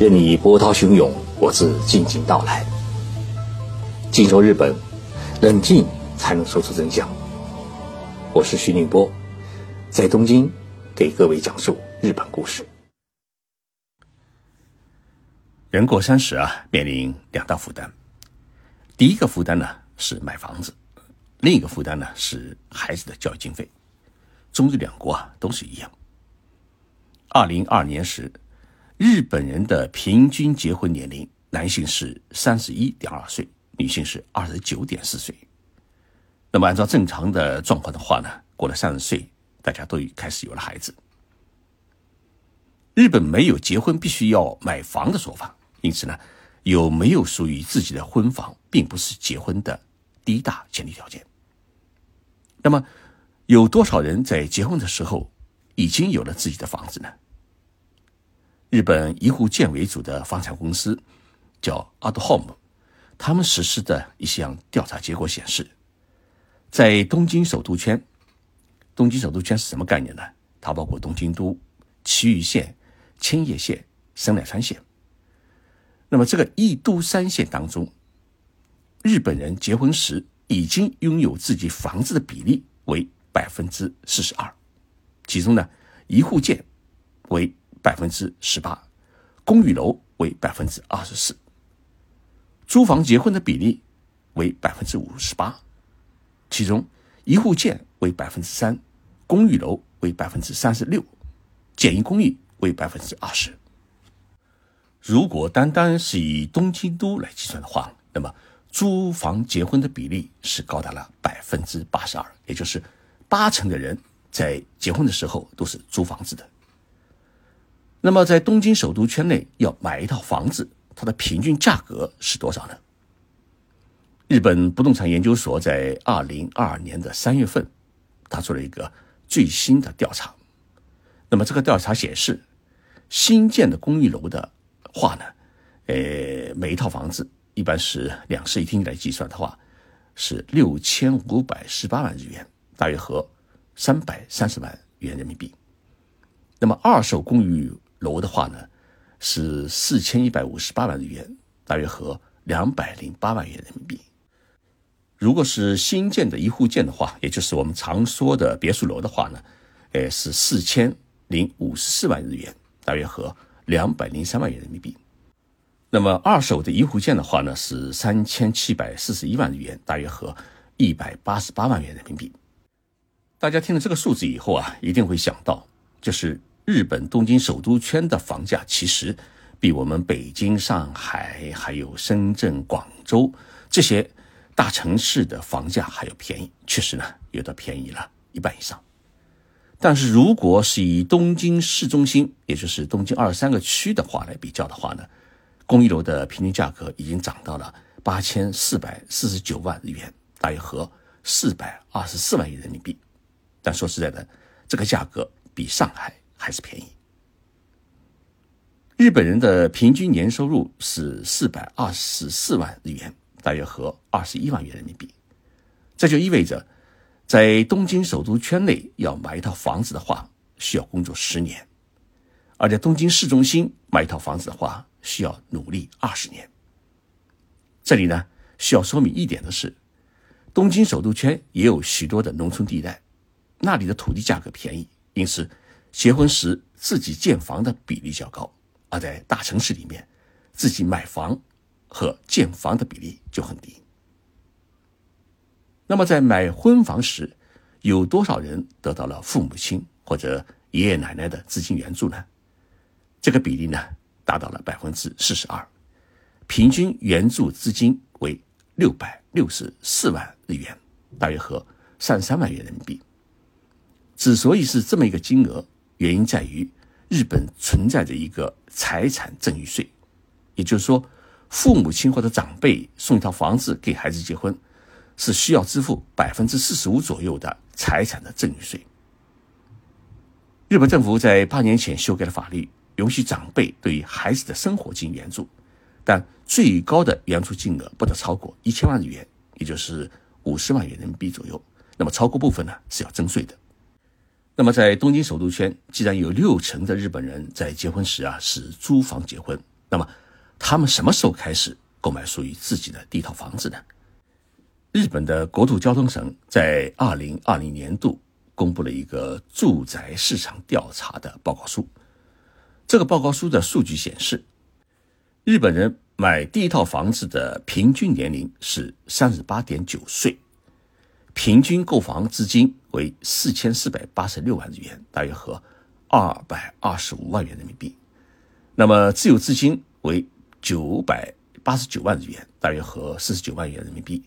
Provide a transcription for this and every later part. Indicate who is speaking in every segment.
Speaker 1: 任你波涛汹涌，我自静静到来。静说日本，冷静才能说出真相。我是徐宁波，在东京给各位讲述日本故事。
Speaker 2: 人过三十啊，面临两大负担。第一个负担呢是买房子，另一个负担呢是孩子的教育经费。中日两国啊都是一样。二零二年时。日本人的平均结婚年龄，男性是三十一点二岁，女性是二十九点四岁。那么按照正常的状况的话呢，过了三十岁，大家都开始有了孩子。日本没有结婚必须要买房的说法，因此呢，有没有属于自己的婚房，并不是结婚的第一大前提条件。那么，有多少人在结婚的时候已经有了自己的房子呢？日本一户建为主的房产公司叫 a d Home，他们实施的一项调查结果显示，在东京首都圈，东京首都圈是什么概念呢？它包括东京都、埼玉县、千叶县、神奈川县。那么这个一都三县当中，日本人结婚时已经拥有自己房子的比例为百分之四十二，其中呢，一户建为。百分之十八，公寓楼为百分之二十四，租房结婚的比例为百分之五十八，其中一户建为百分之三，公寓楼为百分之三十六，简易公寓为百分之二十。如果单单是以东京都来计算的话，那么租房结婚的比例是高达了百分之八十二，也就是八成的人在结婚的时候都是租房子的。那么，在东京首都圈内要买一套房子，它的平均价格是多少呢？日本不动产研究所在二零二二年的三月份，他做了一个最新的调查。那么，这个调查显示，新建的公寓楼的话呢，呃，每一套房子一般是两室一厅来计算的话，是六千五百十八万日元，大约合三百三十万元人民币。那么，二手公寓楼的话呢，是四千一百五十八万日元，大约合两百零八万元人民币。如果是新建的一户建的话，也就是我们常说的别墅楼的话呢，呃，是四千零五十四万日元，大约合两百零三万元人民币。那么二手的一户建的话呢，是三千七百四十一万日元，大约合一百八十八万元人民币。大家听了这个数字以后啊，一定会想到，就是。日本东京首都圈的房价其实比我们北京、上海、还有深圳、广州这些大城市的房价还要便宜，确实呢，有的便宜了一半以上。但是如果是以东京市中心，也就是东京二十三个区的话来比较的话呢，公寓楼的平均价格已经涨到了八千四百四十九万日元，大约合四百二十四万元人民币。但说实在的，这个价格比上海。还是便宜。日本人的平均年收入是四百二十四万日元，大约合二十一万元人民币。这就意味着，在东京首都圈内要买一套房子的话，需要工作十年；而在东京市中心买一套房子的话，需要努力二十年。这里呢，需要说明一点的是，东京首都圈也有许多的农村地带，那里的土地价格便宜，因此。结婚时自己建房的比例较高，而在大城市里面，自己买房和建房的比例就很低。那么在买婚房时，有多少人得到了父母亲或者爷爷奶奶的资金援助呢？这个比例呢达到了百分之四十二，平均援助资金为六百六十四万日元，大约合三十三万元人民币。之所以是这么一个金额，原因在于，日本存在着一个财产赠与税，也就是说，父母亲或者长辈送一套房子给孩子结婚，是需要支付百分之四十五左右的财产的赠与税。日本政府在八年前修改了法律，允许长辈对于孩子的生活进行援助，但最高的援助金额不得超过一千万日元，也就是五十万元人民币左右。那么超过部分呢是要征税的。那么，在东京首都圈，既然有六成的日本人在结婚时啊是租房结婚，那么，他们什么时候开始购买属于自己的第一套房子呢？日本的国土交通省在二零二零年度公布了一个住宅市场调查的报告书。这个报告书的数据显示，日本人买第一套房子的平均年龄是三十八点九岁，平均购房资金为四千四百八十六万日元，大约合二百二十五万元人民币。那么自有资金为九百八十九万日元，大约合四十九万元人民币。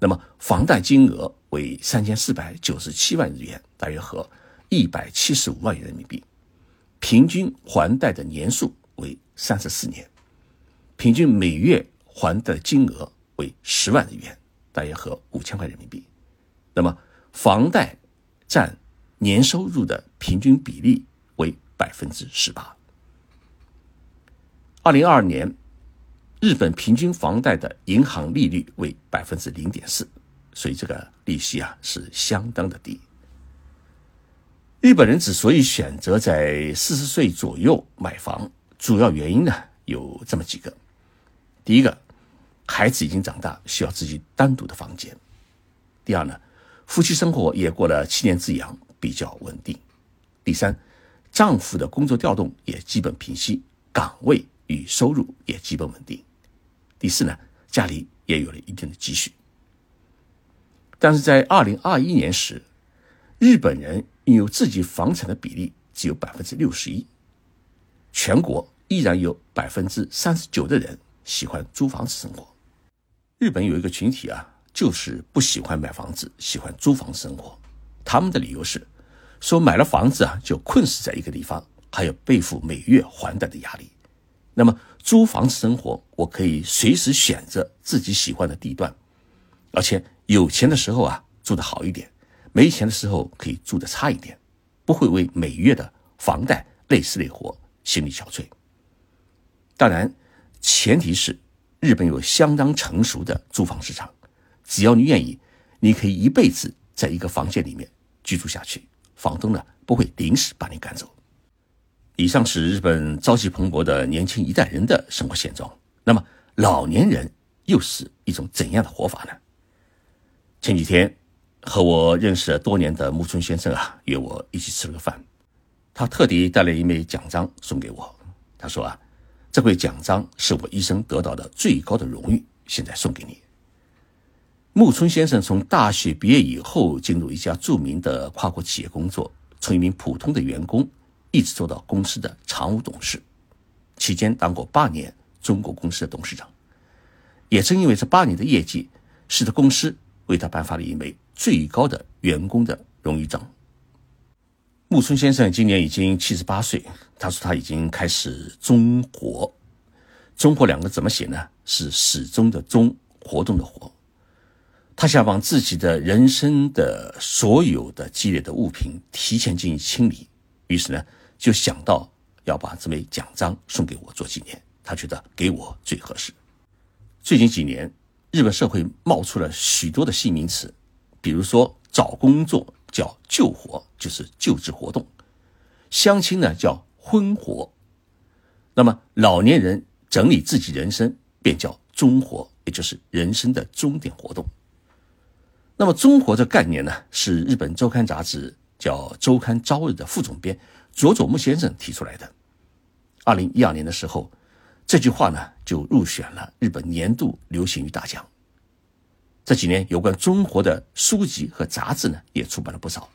Speaker 2: 那么房贷金额为三千四百九十七万日元，大约合一百七十五万元人民币。平均还贷的年数为三十四年，平均每月还贷金额为十万日元，大约合五千块人民币。那么房贷占年收入的平均比例为百分之十八。二零二二年。日本平均房贷的银行利率为百分之零点四，所以这个利息啊是相当的低。日本人之所以选择在四十岁左右买房，主要原因呢有这么几个：第一个，孩子已经长大，需要自己单独的房间；第二呢，夫妻生活也过了七年之痒，比较稳定；第三，丈夫的工作调动也基本平息，岗位与收入也基本稳定。第四呢，家里也有了一定的积蓄，但是在二零二一年时，日本人拥有自己房产的比例只有百分之六十一，全国依然有百分之三十九的人喜欢租房子生活。日本有一个群体啊，就是不喜欢买房子，喜欢租房生活。他们的理由是，说买了房子啊，就困死在一个地方，还要背负每月还贷的压力。那么租房生活，我可以随时选择自己喜欢的地段，而且有钱的时候啊住的好一点，没钱的时候可以住的差一点，不会为每月的房贷累死累活，心力憔悴。当然，前提是日本有相当成熟的租房市场，只要你愿意，你可以一辈子在一个房间里面居住下去，房东呢不会临时把你赶走。以上是日本朝气蓬勃的年轻一代人的生活现状。那么，老年人又是一种怎样的活法呢？前几天，和我认识了多年的木村先生啊，约我一起吃了个饭。他特地带了一枚奖章送给我。他说啊，这枚奖章是我一生得到的最高的荣誉，现在送给你。木村先生从大学毕业以后，进入一家著名的跨国企业工作，从一名普通的员工。一直做到公司的常务董事，期间当过八年中国公司的董事长。也正因为这八年的业绩，使得公司为他颁发了一枚最高的员工的荣誉章。木村先生今年已经七十八岁，他说他已经开始中活。中活两个怎么写呢？是始终的中，活动的活。他想把自己的人生的所有的积累的物品提前进行清理，于是呢。就想到要把这枚奖章送给我做纪念，他觉得给我最合适。最近几年，日本社会冒出了许多的新名词，比如说找工作叫救活，就是救治活动；相亲呢叫婚活；那么老年人整理自己人生便叫终活，也就是人生的终点活动。那么中活这概念呢，是日本周刊杂志叫《周刊朝日》的副总编。佐佐木先生提出来的。二零一二年的时候，这句话呢就入选了日本年度流行语大奖。这几年有关中国的书籍和杂志呢也出版了不少，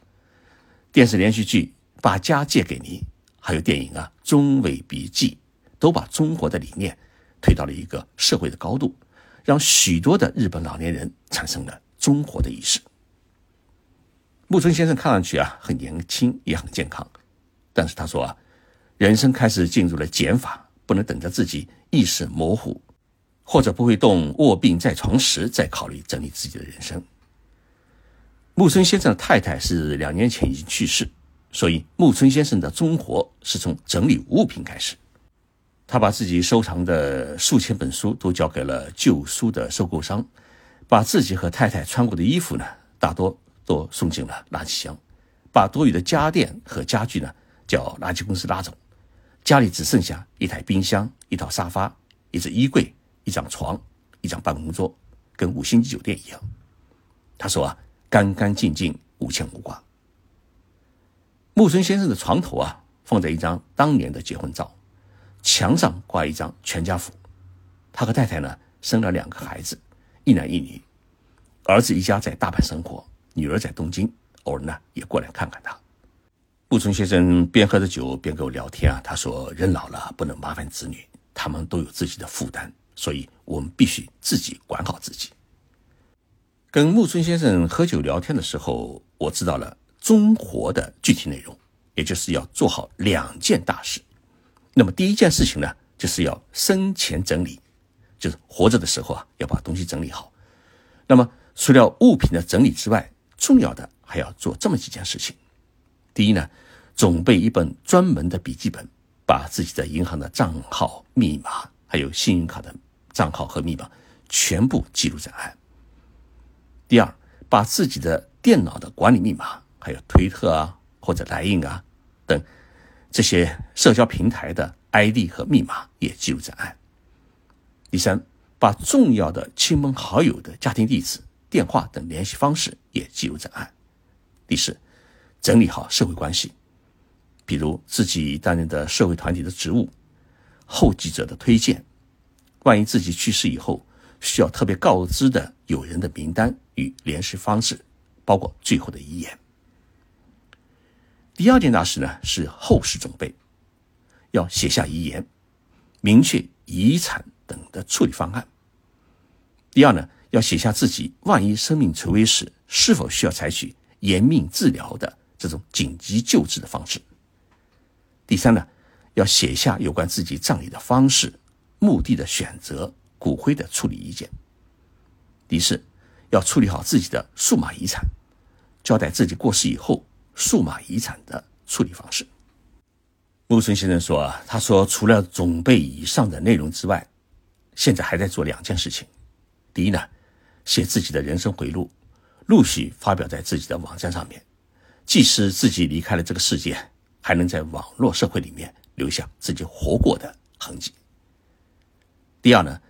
Speaker 2: 电视连续剧《把家借给你》，还有电影啊《中尾笔记》，都把中国的理念推到了一个社会的高度，让许多的日本老年人产生了中国的意识。木村先生看上去啊很年轻，也很健康。但是他说啊，人生开始进入了减法，不能等着自己意识模糊或者不会动、卧病在床时再考虑整理自己的人生。木村先生的太太是两年前已经去世，所以木村先生的中活是从整理物品开始。他把自己收藏的数千本书都交给了旧书的收购商，把自己和太太穿过的衣服呢，大多都送进了垃圾箱，把多余的家电和家具呢。叫垃圾公司拉走，家里只剩下一台冰箱、一套沙发、一只衣柜、一张床、一张办公桌，跟五星级酒店一样。他说啊，干干净净，无牵无挂。木村先生的床头啊，放着一张当年的结婚照，墙上挂一张全家福。他和太太呢，生了两个孩子，一男一女。儿子一家在大阪生活，女儿在东京，偶尔呢也过来看看他。木村先生边喝着酒边跟我聊天啊，他说：“人老了不能麻烦子女，他们都有自己的负担，所以我们必须自己管好自己。”跟木村先生喝酒聊天的时候，我知道了中活的具体内容，也就是要做好两件大事。那么第一件事情呢，就是要生前整理，就是活着的时候啊，要把东西整理好。那么除了物品的整理之外，重要的还要做这么几件事情。第一呢，准备一本专门的笔记本，把自己的银行的账号、密码，还有信用卡的账号和密码全部记录在案。第二，把自己的电脑的管理密码，还有推特啊或者来印啊等这些社交平台的 ID 和密码也记录在案。第三。把重要的亲朋好友的家庭地址、电话等联系方式也记录在案。第四，整理好社会关系，比如自己担任的社会团体的职务、后继者的推荐，万一自己去世以后需要特别告知的友人的名单与联系方式，包括最后的遗言。第二件大事呢是后事准备，要写下遗言，明确遗产等的处理方案。第二呢，要写下自己万一生命垂危时是否需要采取延命治疗的这种紧急救治的方式。第三呢，要写下有关自己葬礼的方式、墓地的选择、骨灰的处理意见。第四，要处理好自己的数码遗产，交代自己过世以后数码遗产的处理方式。木村先生说啊，他说除了准备以上的内容之外，现在还在做两件事情。第一呢，写自己的人生回路，陆续发表在自己的网站上面，即使自己离开了这个世界，还能在网络社会里面留下自己活过的痕迹。第二呢，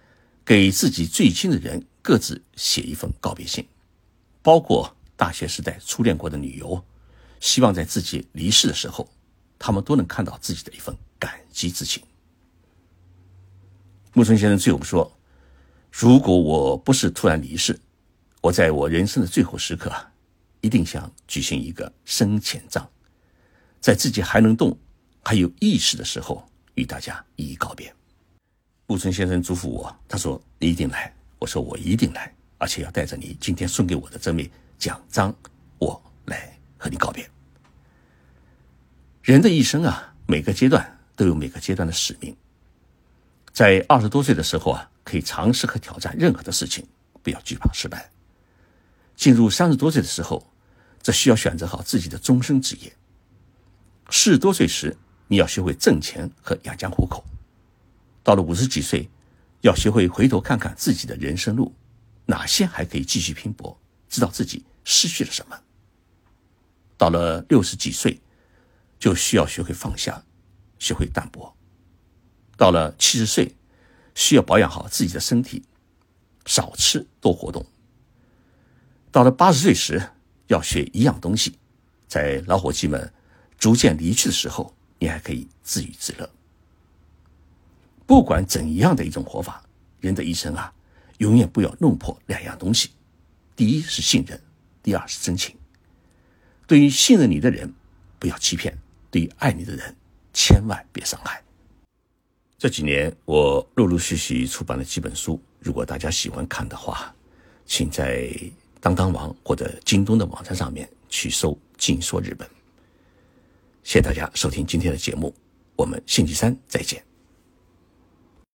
Speaker 2: 给自己最亲的人各自写一封告别信，包括大学时代初恋过的女友，希望在自己离世的时候，他们都能看到自己的一份感激之情。木村先生最后说。如果我不是突然离世，我在我人生的最后时刻，一定想举行一个生前葬，在自己还能动、还有意识的时候，与大家一一告别。木村先生嘱咐我，他说：“你一定来。”我说：“我一定来，而且要带着你今天送给我的这枚奖章，我来和你告别。”人的一生啊，每个阶段都有每个阶段的使命。在二十多岁的时候啊。可以尝试和挑战任何的事情，不要惧怕失败。进入三十多岁的时候，则需要选择好自己的终身职业。四十多岁时，你要学会挣钱和养家糊口。到了五十几岁，要学会回头看看自己的人生路，哪些还可以继续拼搏，知道自己失去了什么。到了六十几岁，就需要学会放下，学会淡泊。到了七十岁。需要保养好自己的身体，少吃多活动。到了八十岁时，要学一样东西，在老伙计们逐渐离去的时候，你还可以自娱自乐。不管怎样的一种活法，人的一生啊，永远不要弄破两样东西：第一是信任，第二是真情。对于信任你的人，不要欺骗；对于爱你的人，千万别伤害。这几年我陆陆续续出版了几本书，如果大家喜欢看的话，请在当当网或者京东的网站上面去搜《静说日本》。谢谢大家收听今天的节目，我们星期三再见。